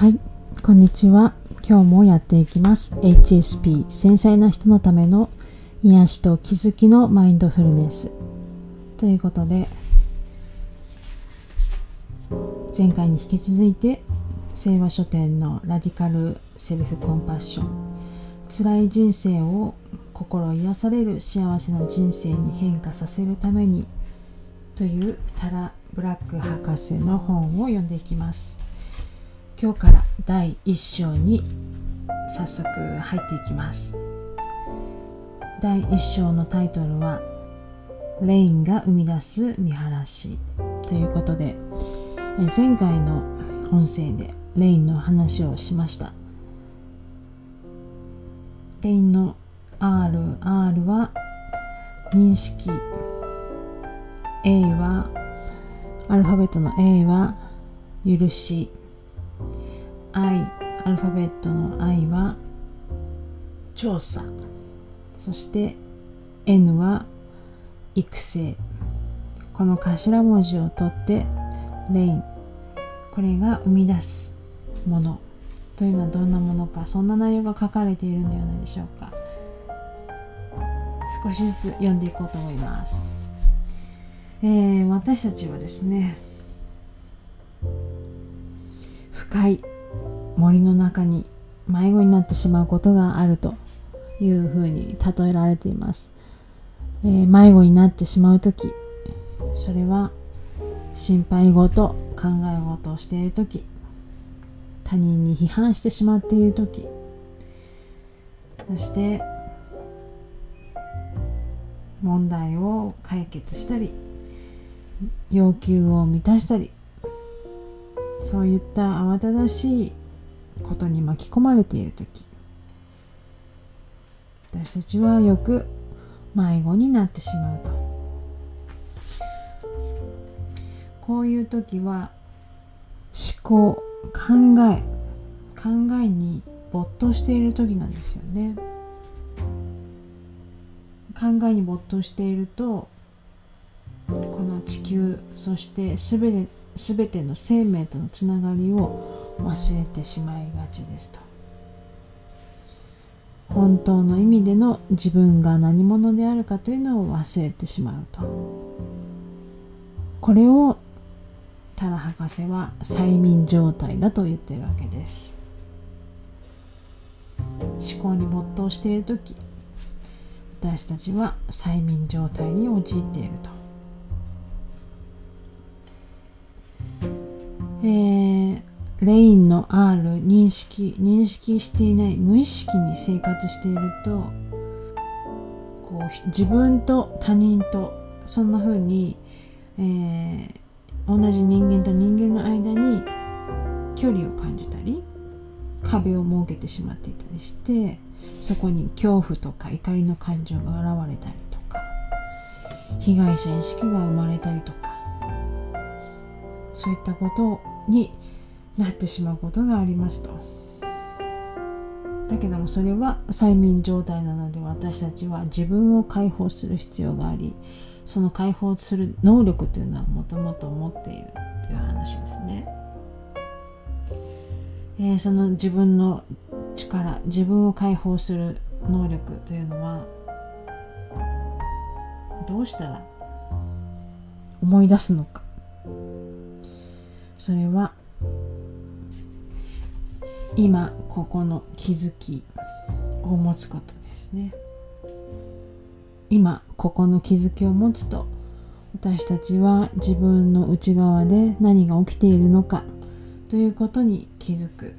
はい、こんにちは。今日もやっていきます。HSP 繊細な人のための癒しと気づきのマインドフルネス。ということで、前回に引き続いて、聖和書店のラディカルセルフコンパッション。辛い人生を心癒される幸せな人生に変化させるためにというタラ・ブラック博士の本を読んでいきます。今日から第1章に早速入っていきます。第1章のタイトルは「レインが生み出す見晴らし」ということで前回の音声でレインの話をしました。レインの RR は認識。A はアルファベットの A は許し。I アルファベットの I は調査。そして N は育成。この頭文字を取ってレイン。これが生み出すもの。というのはどんなものか。そんな内容が書かれているんではないでしょうか。少しずつ読んでいこうと思います、えー、私たちはですね深い森の中に迷子になってしまうことがあるというふうに例えられています、えー、迷子になってしまう時それは心配事考え事をしている時他人に批判してしまっている時そして問題を解決したり要求を満たしたりそういった慌ただしいことに巻き込まれている時私たちはよく迷子になってしまうと。こういう時は思考考え考えに没頭している時なんですよね。考えに没頭しているとこの地球そして全て全ての生命とのつながりを忘れてしまいがちですと。本当の意味での自分が何者であるかというのを忘れてしまうと。これをタラ博士は催眠状態だと言ってるわけです。思考に没頭している時私たちは催眠状態に陥っていると。えー、レインの R 認識認識していない無意識に生活しているとこう自分と他人とそんな風に、えー、同じ人間と人間の間に距離を感じたり壁を設けてしまっていたりしてそこに恐怖とか怒りの感情が現れたりとか被害者意識が生まれたりとかそういったことになってしまうことがありますと。だけどもそれは催眠状態なので私たちは自分を解放する必要がありその解放する能力というのはもともと持っているという話ですね。えー、その自分の力自分を解放する能力というのはどうしたら思い出すのかそれは今ここの気づきを持つことですね。今ここの気づきを持つと私たちは自分の内側で何が起きているのかということに気づく。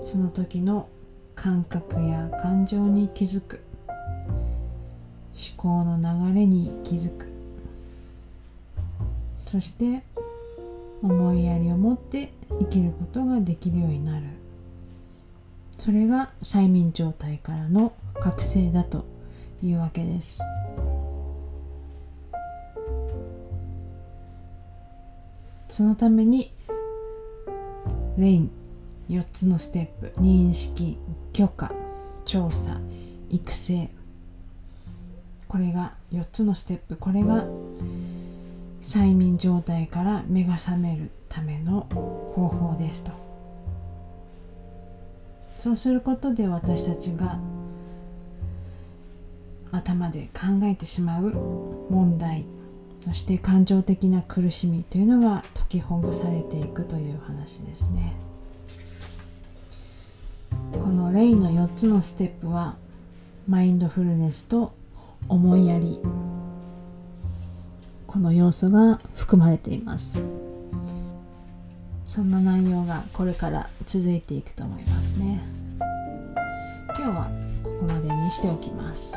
その時の感覚や感情に気づく。思考の流れに気づく。そして思いやりを持って生きることができるようになる。それが催眠状態からの覚醒だというわけです。そのためにレイン4つのステップ認識許可調査育成。これが4つのステップ。これが催眠状態から目が覚めるための方法ですと。そうすることで私たちが頭で考えてしまう問題そして感情的な苦しみというのが解きほぐされていくという話ですね。このレイの4つのステップはマインドフルネスと思いやり。この要素が含まれていますそんな内容がこれから続いていくと思いますね今日はここまでにしておきます。